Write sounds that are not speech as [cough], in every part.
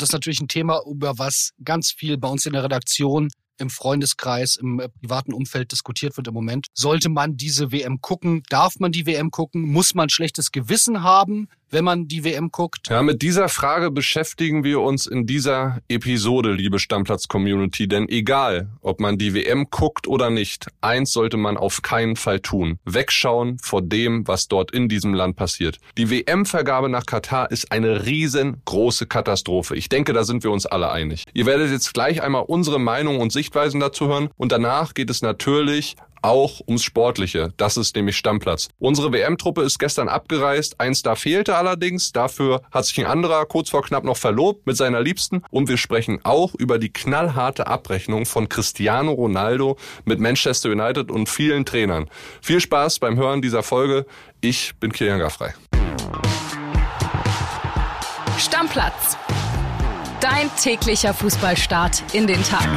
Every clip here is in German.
Das ist natürlich ein Thema, über was ganz viel bei uns in der Redaktion im Freundeskreis, im äh, privaten Umfeld diskutiert wird im Moment. Sollte man diese WM gucken? Darf man die WM gucken? Muss man schlechtes Gewissen haben? Wenn man die WM guckt? Ja, mit dieser Frage beschäftigen wir uns in dieser Episode, liebe Stammplatz-Community. Denn egal, ob man die WM guckt oder nicht, eins sollte man auf keinen Fall tun. Wegschauen vor dem, was dort in diesem Land passiert. Die WM-Vergabe nach Katar ist eine riesengroße Katastrophe. Ich denke, da sind wir uns alle einig. Ihr werdet jetzt gleich einmal unsere Meinung und Sichtweisen dazu hören. Und danach geht es natürlich auch ums Sportliche. Das ist nämlich Stammplatz. Unsere WM-Truppe ist gestern abgereist. Ein Star fehlte allerdings. Dafür hat sich ein anderer kurz vor knapp noch verlobt mit seiner Liebsten. Und wir sprechen auch über die knallharte Abrechnung von Cristiano Ronaldo mit Manchester United und vielen Trainern. Viel Spaß beim Hören dieser Folge. Ich bin Kilian Gaffrey. Stammplatz. Dein täglicher Fußballstart in den Tag.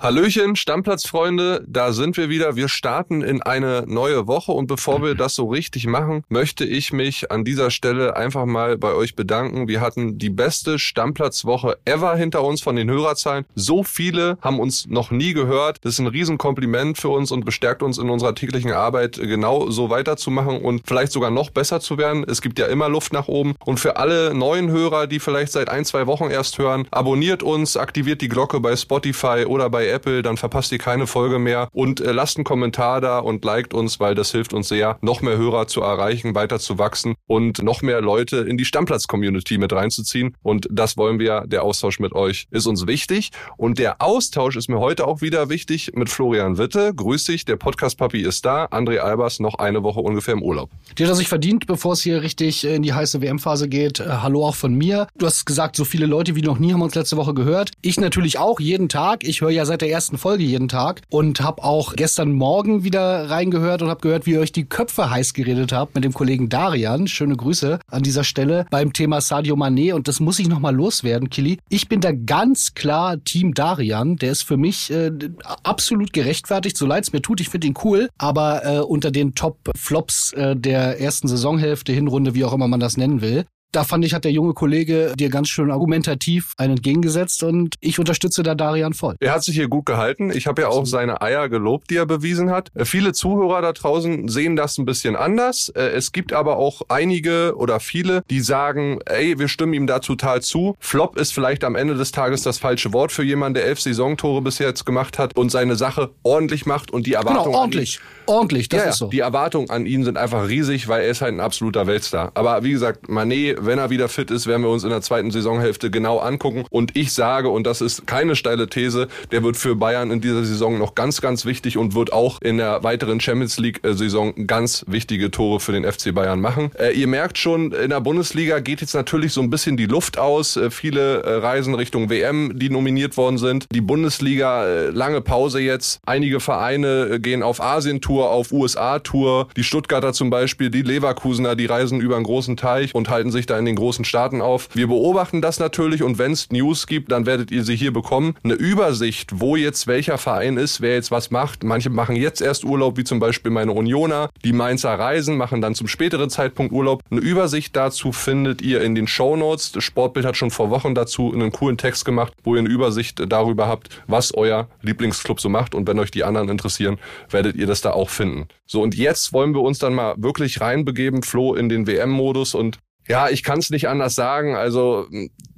Hallöchen, Stammplatzfreunde, da sind wir wieder. Wir starten in eine neue Woche und bevor wir das so richtig machen, möchte ich mich an dieser Stelle einfach mal bei euch bedanken. Wir hatten die beste Stammplatzwoche ever hinter uns von den Hörerzahlen. So viele haben uns noch nie gehört. Das ist ein Riesenkompliment für uns und bestärkt uns in unserer täglichen Arbeit, genau so weiterzumachen und vielleicht sogar noch besser zu werden. Es gibt ja immer Luft nach oben. Und für alle neuen Hörer, die vielleicht seit ein, zwei Wochen erst hören, abonniert uns, aktiviert die Glocke bei Spotify oder bei Apple, dann verpasst ihr keine Folge mehr und äh, lasst einen Kommentar da und liked uns, weil das hilft uns sehr, noch mehr Hörer zu erreichen, weiter zu wachsen und noch mehr Leute in die Stammplatz-Community mit reinzuziehen. Und das wollen wir, der Austausch mit euch ist uns wichtig. Und der Austausch ist mir heute auch wieder wichtig mit Florian Witte. Grüß dich, der Podcast-Papi ist da. André Albers noch eine Woche ungefähr im Urlaub. Die hat er sich verdient, bevor es hier richtig in die heiße WM-Phase geht. Äh, hallo auch von mir. Du hast gesagt, so viele Leute wie noch nie haben uns letzte Woche gehört. Ich natürlich auch jeden Tag. Ich höre ja seit der ersten Folge jeden Tag und habe auch gestern Morgen wieder reingehört und habe gehört, wie ihr euch die Köpfe heiß geredet habt mit dem Kollegen Darian. Schöne Grüße an dieser Stelle beim Thema Sadio Mané und das muss ich nochmal loswerden, Kili. Ich bin da ganz klar Team Darian. Der ist für mich äh, absolut gerechtfertigt, so leid es mir tut. Ich finde ihn cool, aber äh, unter den Top-Flops äh, der ersten Saisonhälfte, Hinrunde, wie auch immer man das nennen will. Da fand ich, hat der junge Kollege dir ganz schön argumentativ einen entgegengesetzt und ich unterstütze da Darian voll. Er hat sich hier gut gehalten. Ich habe ja auch seine Eier gelobt, die er bewiesen hat. Äh, viele Zuhörer da draußen sehen das ein bisschen anders. Äh, es gibt aber auch einige oder viele, die sagen, ey, wir stimmen ihm da total zu. Flop ist vielleicht am Ende des Tages das falsche Wort für jemanden, der elf Saisontore bis jetzt gemacht hat und seine Sache ordentlich macht und die genau, Erwartungen. Genau, ordentlich. Ordentlich, das ja, ist so. Die Erwartungen an ihn sind einfach riesig, weil er ist halt ein absoluter Weltstar. Aber wie gesagt, Manet wenn er wieder fit ist, werden wir uns in der zweiten Saisonhälfte genau angucken. Und ich sage, und das ist keine steile These, der wird für Bayern in dieser Saison noch ganz, ganz wichtig und wird auch in der weiteren Champions League-Saison ganz wichtige Tore für den FC Bayern machen. Äh, ihr merkt schon, in der Bundesliga geht jetzt natürlich so ein bisschen die Luft aus. Äh, viele äh, Reisen Richtung WM, die nominiert worden sind. Die Bundesliga, äh, lange Pause jetzt. Einige Vereine äh, gehen auf Asien-Tour, auf USA-Tour. Die Stuttgarter zum Beispiel, die Leverkusener, die reisen über einen großen Teich und halten sich da in den großen Staaten auf. Wir beobachten das natürlich und wenn es News gibt, dann werdet ihr sie hier bekommen. Eine Übersicht, wo jetzt welcher Verein ist, wer jetzt was macht. Manche machen jetzt erst Urlaub, wie zum Beispiel meine Unioner. Die Mainzer reisen, machen dann zum späteren Zeitpunkt Urlaub. Eine Übersicht dazu findet ihr in den Show Notes. Das Sportbild hat schon vor Wochen dazu einen coolen Text gemacht, wo ihr eine Übersicht darüber habt, was euer Lieblingsclub so macht. Und wenn euch die anderen interessieren, werdet ihr das da auch finden. So, und jetzt wollen wir uns dann mal wirklich reinbegeben, Flo, in den WM-Modus und ja, ich kann es nicht anders sagen. Also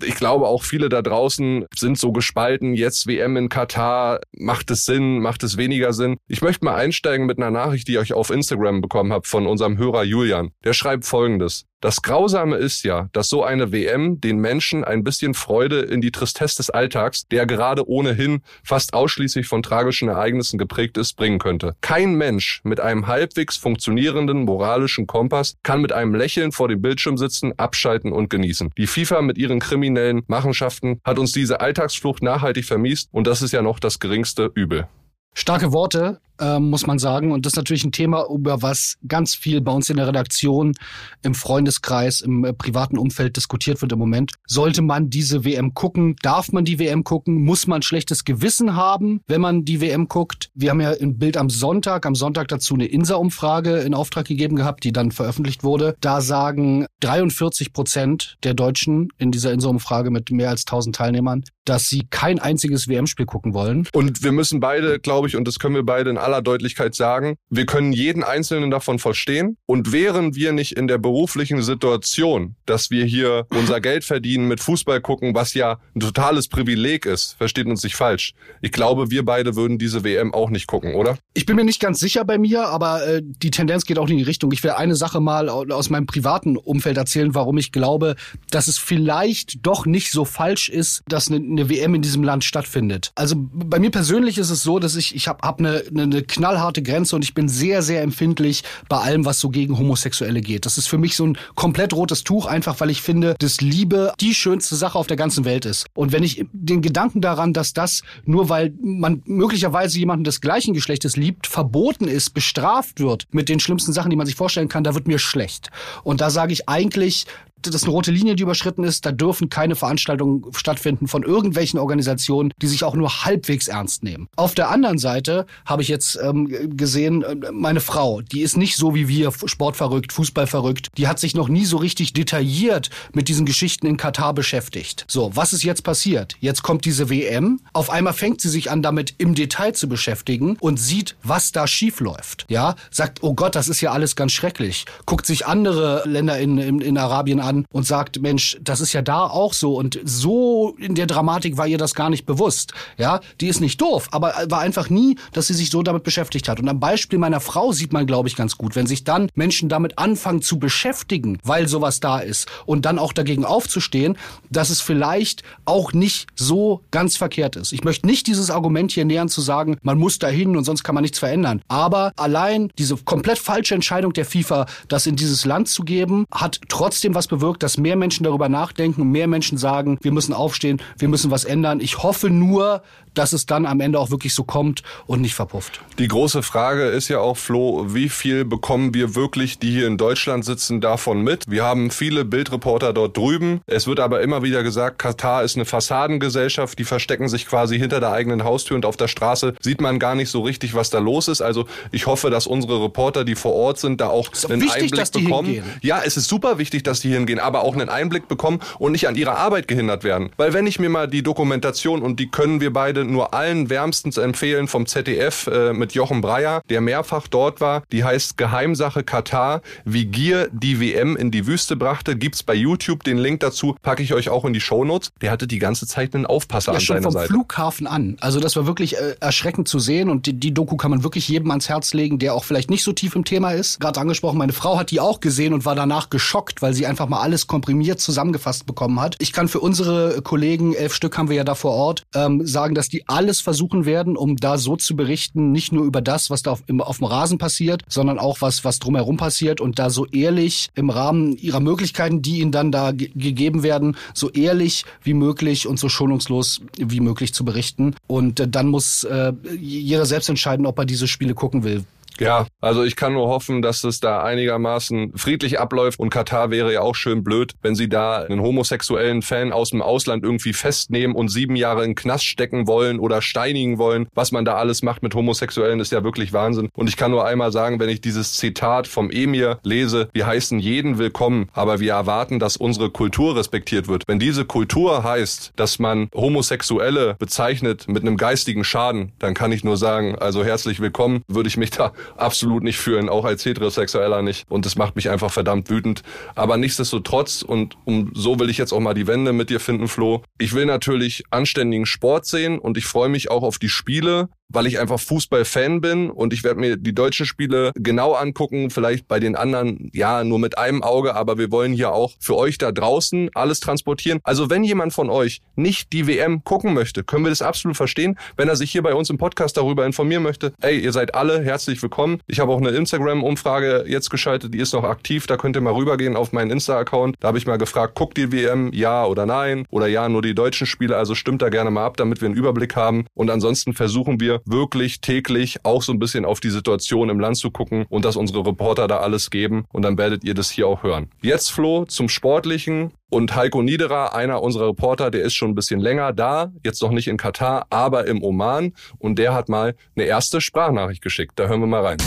ich glaube auch viele da draußen sind so gespalten. Jetzt WM in Katar, macht es Sinn, macht es weniger Sinn? Ich möchte mal einsteigen mit einer Nachricht, die ich auf Instagram bekommen habe von unserem Hörer Julian. Der schreibt folgendes. Das Grausame ist ja, dass so eine WM den Menschen ein bisschen Freude in die Tristesse des Alltags, der gerade ohnehin fast ausschließlich von tragischen Ereignissen geprägt ist, bringen könnte. Kein Mensch mit einem halbwegs funktionierenden moralischen Kompass kann mit einem Lächeln vor dem Bildschirm sitzen, abschalten und genießen. Die FIFA mit ihren kriminellen Machenschaften hat uns diese Alltagsflucht nachhaltig vermiest und das ist ja noch das geringste Übel. Starke Worte. Äh, muss man sagen. Und das ist natürlich ein Thema, über was ganz viel bei uns in der Redaktion, im Freundeskreis, im äh, privaten Umfeld diskutiert wird im Moment. Sollte man diese WM gucken? Darf man die WM gucken? Muss man schlechtes Gewissen haben, wenn man die WM guckt? Wir haben ja ein Bild am Sonntag, am Sonntag dazu eine INSA-Umfrage in Auftrag gegeben gehabt, die dann veröffentlicht wurde. Da sagen 43 Prozent der Deutschen in dieser INSA-Umfrage mit mehr als 1000 Teilnehmern, dass sie kein einziges WM-Spiel gucken wollen. Und wir müssen beide, glaube ich, und das können wir beide in aller Deutlichkeit sagen, wir können jeden einzelnen davon verstehen. Und wären wir nicht in der beruflichen Situation, dass wir hier unser Geld verdienen mit Fußball gucken, was ja ein totales Privileg ist, versteht uns nicht falsch. Ich glaube, wir beide würden diese WM auch nicht gucken, oder? Ich bin mir nicht ganz sicher bei mir, aber äh, die Tendenz geht auch in die Richtung. Ich will eine Sache mal aus meinem privaten Umfeld erzählen, warum ich glaube, dass es vielleicht doch nicht so falsch ist, dass eine, eine WM in diesem Land stattfindet. Also bei mir persönlich ist es so, dass ich ich habe hab eine, eine knallharte Grenze und ich bin sehr sehr empfindlich bei allem, was so gegen Homosexuelle geht. Das ist für mich so ein komplett rotes Tuch, einfach weil ich finde, dass Liebe die schönste Sache auf der ganzen Welt ist. Und wenn ich den Gedanken daran, dass das nur weil man möglicherweise jemanden des gleichen Geschlechtes liebt, verboten ist, bestraft wird mit den schlimmsten Sachen, die man sich vorstellen kann, da wird mir schlecht. Und da sage ich eigentlich, das ist eine rote Linie, die überschritten ist. Da dürfen keine Veranstaltungen stattfinden von irgendwelchen Organisationen, die sich auch nur halbwegs ernst nehmen. Auf der anderen Seite habe ich jetzt ähm, gesehen, äh, meine Frau, die ist nicht so wie wir sportverrückt, Fußballverrückt. Die hat sich noch nie so richtig detailliert mit diesen Geschichten in Katar beschäftigt. So, was ist jetzt passiert? Jetzt kommt diese WM. Auf einmal fängt sie sich an, damit im Detail zu beschäftigen und sieht, was da schief läuft. Ja, sagt, oh Gott, das ist ja alles ganz schrecklich. Guckt sich andere Länder in, in, in Arabien an an und sagt, Mensch, das ist ja da auch so und so in der Dramatik war ihr das gar nicht bewusst. Ja, die ist nicht doof, aber war einfach nie, dass sie sich so damit beschäftigt hat. Und am Beispiel meiner Frau sieht man, glaube ich, ganz gut, wenn sich dann Menschen damit anfangen zu beschäftigen, weil sowas da ist und dann auch dagegen aufzustehen, dass es vielleicht auch nicht so ganz verkehrt ist. Ich möchte nicht dieses Argument hier nähern zu sagen, man muss dahin und sonst kann man nichts verändern. Aber allein diese komplett falsche Entscheidung der FIFA, das in dieses Land zu geben, hat trotzdem was bewirkt bewirkt, dass mehr Menschen darüber nachdenken und mehr Menschen sagen, wir müssen aufstehen, wir müssen was ändern. Ich hoffe nur, dass es dann am Ende auch wirklich so kommt und nicht verpufft. Die große Frage ist ja auch, Flo, wie viel bekommen wir wirklich, die hier in Deutschland sitzen, davon mit? Wir haben viele Bildreporter dort drüben. Es wird aber immer wieder gesagt, Katar ist eine Fassadengesellschaft, die verstecken sich quasi hinter der eigenen Haustür und auf der Straße sieht man gar nicht so richtig, was da los ist. Also ich hoffe, dass unsere Reporter, die vor Ort sind, da auch einen wichtig, Einblick bekommen. Hingehen. Ja, es ist super wichtig, dass die hingehen, aber auch einen Einblick bekommen und nicht an ihrer Arbeit gehindert werden. Weil wenn ich mir mal die Dokumentation, und die können wir beide nur allen wärmstens empfehlen vom ZDF äh, mit Jochen Breyer, der mehrfach dort war. Die heißt Geheimsache Katar, wie Gier die WM in die Wüste brachte. Gibt's bei YouTube den Link dazu, packe ich euch auch in die Shownotes. Der hatte die ganze Zeit einen Aufpasser ja, an seiner vom Seite. Flughafen an. Also das war wirklich äh, erschreckend zu sehen und die, die Doku kann man wirklich jedem ans Herz legen, der auch vielleicht nicht so tief im Thema ist. Gerade angesprochen, meine Frau hat die auch gesehen und war danach geschockt, weil sie einfach mal alles komprimiert zusammengefasst bekommen hat. Ich kann für unsere Kollegen, elf Stück haben wir ja da vor Ort, ähm, sagen, dass die alles versuchen werden, um da so zu berichten, nicht nur über das, was da auf, im, auf dem Rasen passiert, sondern auch was, was drumherum passiert und da so ehrlich im Rahmen ihrer Möglichkeiten, die ihnen dann da gegeben werden, so ehrlich wie möglich und so schonungslos wie möglich zu berichten. Und äh, dann muss äh, jeder selbst entscheiden, ob er diese Spiele gucken will. Ja, also ich kann nur hoffen, dass es da einigermaßen friedlich abläuft und Katar wäre ja auch schön blöd, wenn sie da einen homosexuellen Fan aus dem Ausland irgendwie festnehmen und sieben Jahre in Knast stecken wollen oder steinigen wollen. Was man da alles macht mit Homosexuellen ist ja wirklich Wahnsinn. Und ich kann nur einmal sagen, wenn ich dieses Zitat vom Emir lese, wir heißen jeden willkommen, aber wir erwarten, dass unsere Kultur respektiert wird. Wenn diese Kultur heißt, dass man Homosexuelle bezeichnet mit einem geistigen Schaden, dann kann ich nur sagen, also herzlich willkommen, würde ich mich da absolut nicht fühlen, auch als Heterosexueller nicht. Und das macht mich einfach verdammt wütend. Aber nichtsdestotrotz, und um, so will ich jetzt auch mal die Wende mit dir finden, Flo. Ich will natürlich anständigen Sport sehen und ich freue mich auch auf die Spiele weil ich einfach Fußball-Fan bin und ich werde mir die deutschen Spiele genau angucken, vielleicht bei den anderen, ja, nur mit einem Auge, aber wir wollen hier auch für euch da draußen alles transportieren. Also wenn jemand von euch nicht die WM gucken möchte, können wir das absolut verstehen. Wenn er sich hier bei uns im Podcast darüber informieren möchte, ey, ihr seid alle herzlich willkommen. Ich habe auch eine Instagram-Umfrage jetzt geschaltet, die ist noch aktiv, da könnt ihr mal rübergehen auf meinen Insta-Account. Da habe ich mal gefragt, guckt die WM, ja oder nein? Oder ja, nur die deutschen Spiele, also stimmt da gerne mal ab, damit wir einen Überblick haben. Und ansonsten versuchen wir wir wirklich täglich auch so ein bisschen auf die Situation im Land zu gucken und dass unsere Reporter da alles geben. Und dann werdet ihr das hier auch hören. Jetzt, Flo, zum Sportlichen. Und Heiko Niederer, einer unserer Reporter, der ist schon ein bisschen länger da, jetzt noch nicht in Katar, aber im Oman. Und der hat mal eine erste Sprachnachricht geschickt. Da hören wir mal rein.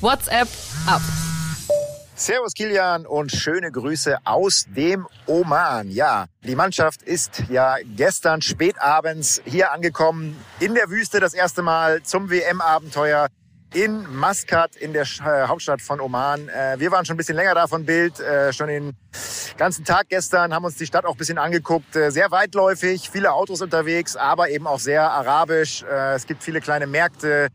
WhatsApp ab. Servus Kilian und schöne Grüße aus dem Oman. Ja, die Mannschaft ist ja gestern spätabends hier angekommen in der Wüste das erste Mal zum WM-Abenteuer in Maskat in der äh, Hauptstadt von Oman. Äh, wir waren schon ein bisschen länger da von Bild, äh, schon den ganzen Tag gestern, haben uns die Stadt auch ein bisschen angeguckt. Sehr weitläufig, viele Autos unterwegs, aber eben auch sehr arabisch. Es gibt viele kleine Märkte,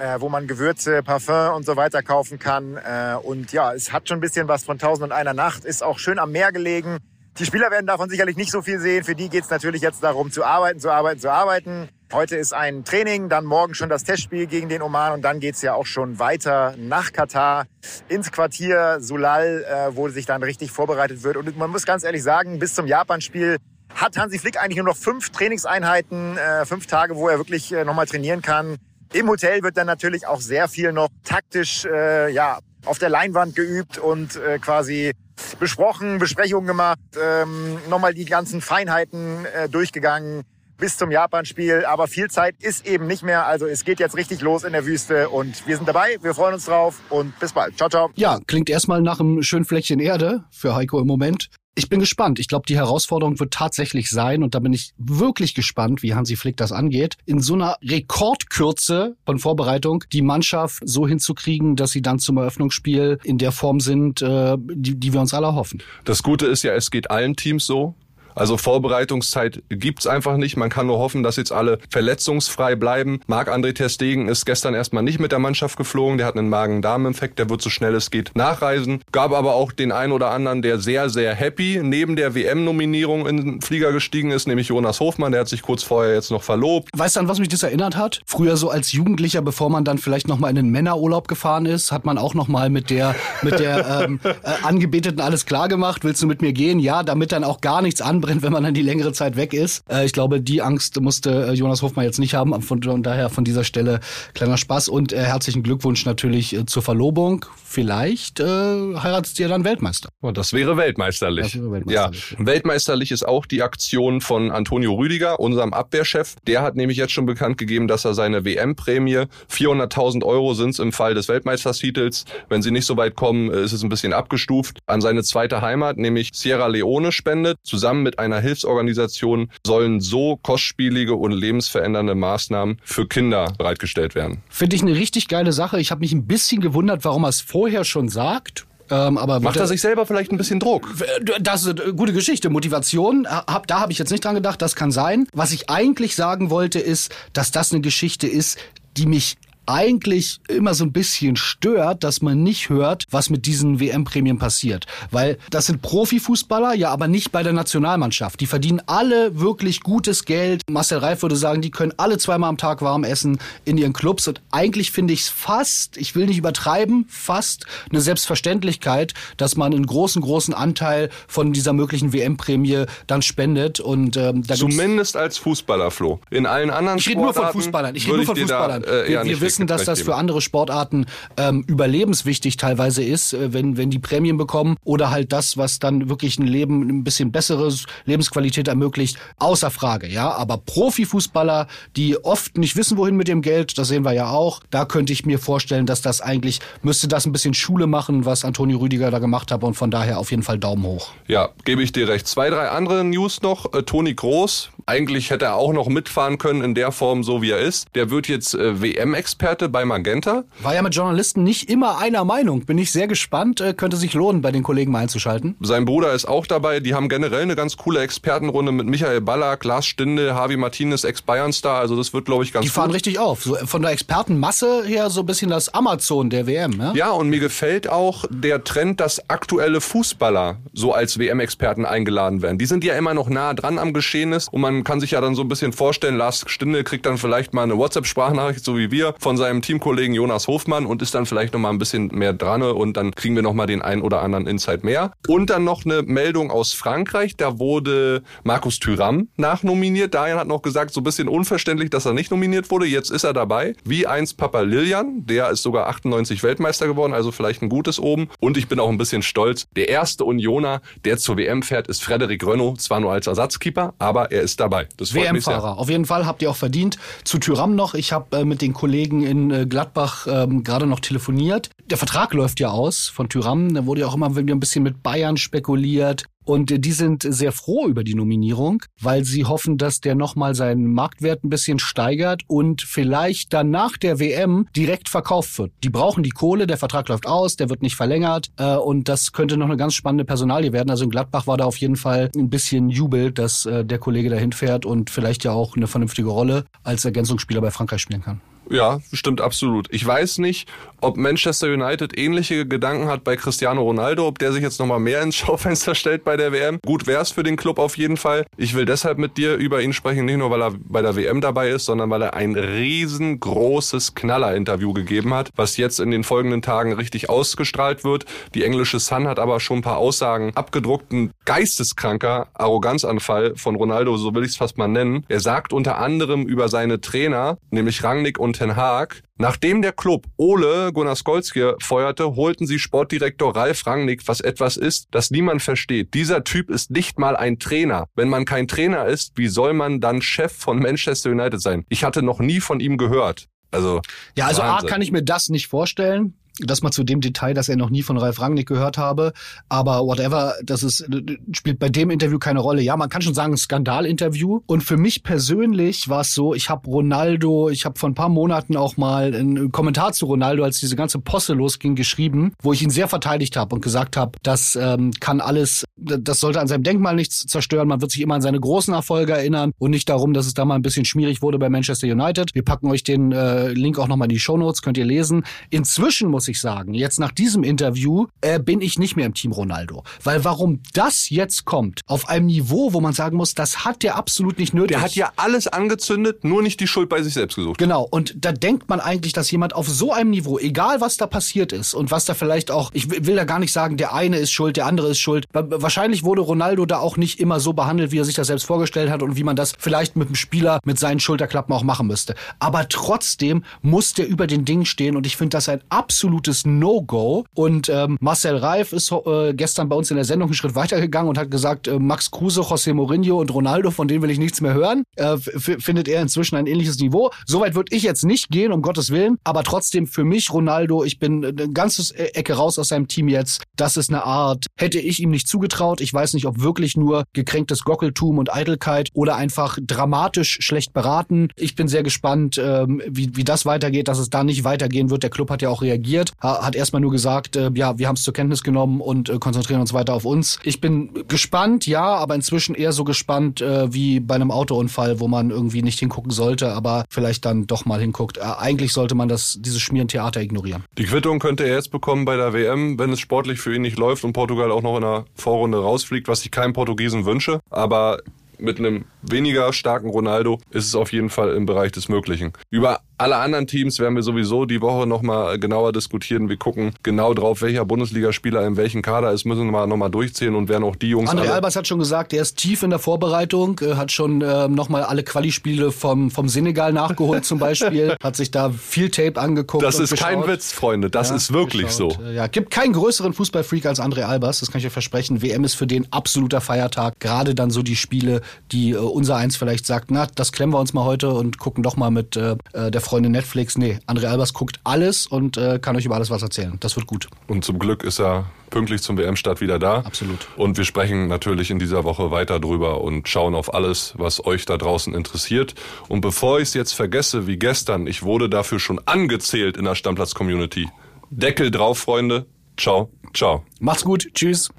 äh, wo man Gewürze, Parfum und so weiter kaufen kann. Äh, und ja, es hat schon ein bisschen was von Tausend und einer Nacht, ist auch schön am Meer gelegen. Die Spieler werden davon sicherlich nicht so viel sehen. Für die geht es natürlich jetzt darum, zu arbeiten, zu arbeiten, zu arbeiten. Heute ist ein Training, dann morgen schon das Testspiel gegen den Oman und dann geht's ja auch schon weiter nach Katar ins Quartier Sulal, äh, wo sich dann richtig vorbereitet wird. Und man muss ganz ehrlich sagen, bis zum Japan-Spiel hat Hansi Flick eigentlich nur noch fünf Trainingseinheiten, äh, fünf Tage, wo er wirklich äh, nochmal trainieren kann. Im Hotel wird dann natürlich auch sehr viel noch taktisch äh, ja, auf der Leinwand geübt und äh, quasi besprochen, Besprechungen gemacht, ähm, nochmal die ganzen Feinheiten äh, durchgegangen bis zum Japan-Spiel. Aber viel Zeit ist eben nicht mehr. Also es geht jetzt richtig los in der Wüste und wir sind dabei. Wir freuen uns drauf und bis bald. Ciao, ciao. Ja, klingt erstmal nach einem schönen Fleckchen Erde für Heiko im Moment. Ich bin gespannt. Ich glaube, die Herausforderung wird tatsächlich sein, und da bin ich wirklich gespannt, wie Hansi Flick das angeht, in so einer Rekordkürze von Vorbereitung die Mannschaft so hinzukriegen, dass sie dann zum Eröffnungsspiel in der Form sind, äh, die, die wir uns alle hoffen. Das Gute ist ja, es geht allen Teams so. Also Vorbereitungszeit gibt's einfach nicht. Man kann nur hoffen, dass jetzt alle verletzungsfrei bleiben. Marc-André Terstegen ist gestern erstmal nicht mit der Mannschaft geflogen. Der hat einen Magen-Darm-Infekt. Der wird so schnell es geht nachreisen. Gab aber auch den einen oder anderen, der sehr, sehr happy neben der WM-Nominierung in den Flieger gestiegen ist, nämlich Jonas Hofmann. Der hat sich kurz vorher jetzt noch verlobt. Weißt du, an was mich das erinnert hat? Früher so als Jugendlicher, bevor man dann vielleicht nochmal in den Männerurlaub gefahren ist, hat man auch nochmal mit der, mit der [laughs] ähm, äh, Angebeteten alles klar gemacht. Willst du mit mir gehen? Ja, damit dann auch gar nichts anbrennt anbrennt, wenn man dann die längere Zeit weg ist. Äh, ich glaube, die Angst musste äh, Jonas Hofmann jetzt nicht haben. Von, von daher von dieser Stelle kleiner Spaß und äh, herzlichen Glückwunsch natürlich äh, zur Verlobung. Vielleicht äh, heiratet ihr dann Weltmeister. Und das wäre weltmeisterlich. Das wäre weltmeisterlich. Ja, weltmeisterlich ist auch die Aktion von Antonio Rüdiger, unserem Abwehrchef. Der hat nämlich jetzt schon bekannt gegeben, dass er seine WM-Prämie 400.000 Euro sind im Fall des Weltmeistertitels. Wenn sie nicht so weit kommen, ist es ein bisschen abgestuft an seine zweite Heimat, nämlich Sierra Leone spendet, zusammen mit einer Hilfsorganisation sollen so kostspielige und lebensverändernde Maßnahmen für Kinder bereitgestellt werden. Finde ich eine richtig geile Sache. Ich habe mich ein bisschen gewundert, warum er es vorher schon sagt. Ähm, aber Macht er sich selber vielleicht ein bisschen Druck? Das ist eine gute Geschichte. Motivation, hab, da habe ich jetzt nicht dran gedacht, das kann sein. Was ich eigentlich sagen wollte, ist, dass das eine Geschichte ist, die mich eigentlich immer so ein bisschen stört, dass man nicht hört, was mit diesen WM-Prämien passiert. Weil das sind Profifußballer, ja, aber nicht bei der Nationalmannschaft. Die verdienen alle wirklich gutes Geld. Marcel Reif würde sagen, die können alle zweimal am Tag warm essen in ihren Clubs. Und eigentlich finde ich es fast, ich will nicht übertreiben, fast eine Selbstverständlichkeit, dass man einen großen, großen Anteil von dieser möglichen WM-Prämie dann spendet. Und ähm, da Zumindest als Fußballer, Flo. In allen anderen Ich rede nur von Fußballern. Ich rede nur von Fußballern. Da, äh, wir, wir wissen, dass das für andere Sportarten ähm, überlebenswichtig teilweise ist, äh, wenn, wenn die Prämien bekommen oder halt das, was dann wirklich ein Leben, ein bisschen besseres Lebensqualität ermöglicht, außer Frage, ja. Aber Profifußballer, die oft nicht wissen, wohin mit dem Geld, das sehen wir ja auch, da könnte ich mir vorstellen, dass das eigentlich, müsste das ein bisschen Schule machen, was Antonio Rüdiger da gemacht hat und von daher auf jeden Fall Daumen hoch. Ja, gebe ich dir recht. Zwei, drei andere News noch. Äh, Toni Groß, eigentlich hätte er auch noch mitfahren können in der Form, so wie er ist. Der wird jetzt äh, WM-Experte bei Magenta. War ja mit Journalisten nicht immer einer Meinung. Bin ich sehr gespannt. Äh, könnte sich lohnen, bei den Kollegen mal einzuschalten. Sein Bruder ist auch dabei. Die haben generell eine ganz coole Expertenrunde mit Michael Ballack, Lars Stinde, Harvey Martinez, Ex-Bayern-Star. Also das wird, glaube ich, ganz Die fahren richtig auf. So, von der Expertenmasse her so ein bisschen das Amazon der WM. Ja? ja, und mir gefällt auch der Trend, dass aktuelle Fußballer so als WM-Experten eingeladen werden. Die sind ja immer noch nah dran am Geschehnis und man man kann sich ja dann so ein bisschen vorstellen, Lars Stindl kriegt dann vielleicht mal eine WhatsApp-Sprachnachricht, so wie wir, von seinem Teamkollegen Jonas Hofmann und ist dann vielleicht noch mal ein bisschen mehr dran und dann kriegen wir noch mal den ein oder anderen Insight mehr. Und dann noch eine Meldung aus Frankreich, da wurde Markus Thüram nachnominiert. Darian hat noch gesagt, so ein bisschen unverständlich, dass er nicht nominiert wurde. Jetzt ist er dabei. Wie eins Papa Lilian, der ist sogar 98 Weltmeister geworden, also vielleicht ein gutes oben. Und ich bin auch ein bisschen stolz. Der erste Unioner, der zur WM fährt, ist Frederik Renault, zwar nur als Ersatzkeeper, aber er ist dabei. WM-Fahrer. Auf jeden Fall habt ihr auch verdient. Zu Tyram noch. Ich habe äh, mit den Kollegen in äh, Gladbach ähm, gerade noch telefoniert. Der Vertrag läuft ja aus von Tyram. Da wurde ja auch immer wieder ein bisschen mit Bayern spekuliert. Und die sind sehr froh über die Nominierung, weil sie hoffen, dass der nochmal seinen Marktwert ein bisschen steigert und vielleicht dann nach der WM direkt verkauft wird. Die brauchen die Kohle, der Vertrag läuft aus, der wird nicht verlängert äh, und das könnte noch eine ganz spannende Personalie werden. Also in Gladbach war da auf jeden Fall ein bisschen Jubel, dass äh, der Kollege dahin fährt und vielleicht ja auch eine vernünftige Rolle als Ergänzungsspieler bei Frankreich spielen kann. Ja, stimmt absolut. Ich weiß nicht, ob Manchester United ähnliche Gedanken hat bei Cristiano Ronaldo, ob der sich jetzt nochmal mehr ins [laughs] Schaufenster stellt bei der WM. Gut wär's für den Club auf jeden Fall. Ich will deshalb mit dir über ihn sprechen, nicht nur weil er bei der WM dabei ist, sondern weil er ein riesengroßes Knaller-Interview gegeben hat, was jetzt in den folgenden Tagen richtig ausgestrahlt wird. Die englische Sun hat aber schon ein paar Aussagen abgedruckt. Ein geisteskranker Arroganzanfall von Ronaldo, so will ich es fast mal nennen. Er sagt unter anderem über seine Trainer, nämlich Rangnick und Ten Haag. Nachdem der Club Ole Gunnar Skolzki feuerte, holten sie Sportdirektor Ralf Rangnick, was etwas ist, das niemand versteht. Dieser Typ ist nicht mal ein Trainer. Wenn man kein Trainer ist, wie soll man dann Chef von Manchester United sein? Ich hatte noch nie von ihm gehört. Also ja, also Wahnsinn. A kann ich mir das nicht vorstellen das mal zu dem Detail, dass er noch nie von Ralf Rangnick gehört habe. Aber whatever, das ist, spielt bei dem Interview keine Rolle. Ja, man kann schon sagen, Skandalinterview. Und für mich persönlich war es so, ich habe Ronaldo, ich habe vor ein paar Monaten auch mal einen Kommentar zu Ronaldo, als diese ganze Posse losging, geschrieben, wo ich ihn sehr verteidigt habe und gesagt habe, das ähm, kann alles, das sollte an seinem Denkmal nichts zerstören. Man wird sich immer an seine großen Erfolge erinnern und nicht darum, dass es da mal ein bisschen schwierig wurde bei Manchester United. Wir packen euch den äh, Link auch nochmal in die Show Notes, könnt ihr lesen. Inzwischen muss ich sagen, jetzt nach diesem Interview äh, bin ich nicht mehr im Team Ronaldo. Weil warum das jetzt kommt, auf einem Niveau, wo man sagen muss, das hat der absolut nicht nötig. Der hat ja alles angezündet, nur nicht die Schuld bei sich selbst gesucht. Genau, und da denkt man eigentlich, dass jemand auf so einem Niveau, egal was da passiert ist und was da vielleicht auch, ich will da gar nicht sagen, der eine ist schuld, der andere ist schuld. Wahrscheinlich wurde Ronaldo da auch nicht immer so behandelt, wie er sich das selbst vorgestellt hat und wie man das vielleicht mit dem Spieler mit seinen Schulterklappen auch machen müsste. Aber trotzdem muss der über den Dingen stehen und ich finde das ein absolut absolutes No-Go. Und ähm, Marcel Reif ist äh, gestern bei uns in der Sendung einen Schritt weitergegangen und hat gesagt, äh, Max Kruse, José Mourinho und Ronaldo, von denen will ich nichts mehr hören. Äh, findet er inzwischen ein ähnliches Niveau. Soweit würde ich jetzt nicht gehen, um Gottes Willen. Aber trotzdem für mich Ronaldo, ich bin eine ganze Ecke raus aus seinem Team jetzt. Das ist eine Art, hätte ich ihm nicht zugetraut. Ich weiß nicht, ob wirklich nur gekränktes Gockeltum und Eitelkeit oder einfach dramatisch schlecht beraten. Ich bin sehr gespannt, ähm, wie, wie das weitergeht, dass es da nicht weitergehen wird. Der Club hat ja auch reagiert hat erstmal nur gesagt, äh, ja, wir haben es zur Kenntnis genommen und äh, konzentrieren uns weiter auf uns. Ich bin gespannt, ja, aber inzwischen eher so gespannt äh, wie bei einem Autounfall, wo man irgendwie nicht hingucken sollte, aber vielleicht dann doch mal hinguckt. Äh, eigentlich sollte man das dieses Schmierentheater ignorieren. Die Quittung könnte er jetzt bekommen bei der WM, wenn es sportlich für ihn nicht läuft und Portugal auch noch in der Vorrunde rausfliegt, was ich keinem Portugiesen wünsche. Aber mit einem weniger starken Ronaldo ist es auf jeden Fall im Bereich des Möglichen. Über alle anderen Teams werden wir sowieso die Woche nochmal genauer diskutieren. Wir gucken genau drauf, welcher Bundesligaspieler in welchem Kader ist, müssen wir nochmal durchzählen und werden auch die Jungs. André Albers hat schon gesagt, er ist tief in der Vorbereitung, hat schon ähm, nochmal alle Quali-Spiele vom, vom Senegal nachgeholt zum Beispiel, [laughs] hat sich da viel Tape angeguckt. Das ist geschaut. kein Witz, Freunde, das ja, ist wirklich geschaut. so. Ja, gibt keinen größeren Fußballfreak als André Albers, das kann ich euch versprechen. WM ist für den absoluter Feiertag, gerade dann so die Spiele, die äh, unser eins vielleicht sagt, na, das klemmen wir uns mal heute und gucken doch mal mit äh, äh der Freundin Netflix. Nee, André Albers guckt alles und äh, kann euch über alles was erzählen. Das wird gut. Und zum Glück ist er pünktlich zum WM-Start wieder da. Absolut. Und wir sprechen natürlich in dieser Woche weiter drüber und schauen auf alles, was euch da draußen interessiert. Und bevor ich es jetzt vergesse, wie gestern, ich wurde dafür schon angezählt in der Stammplatz-Community. Deckel drauf, Freunde. Ciao, ciao. Macht's gut. Tschüss.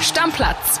Stammplatz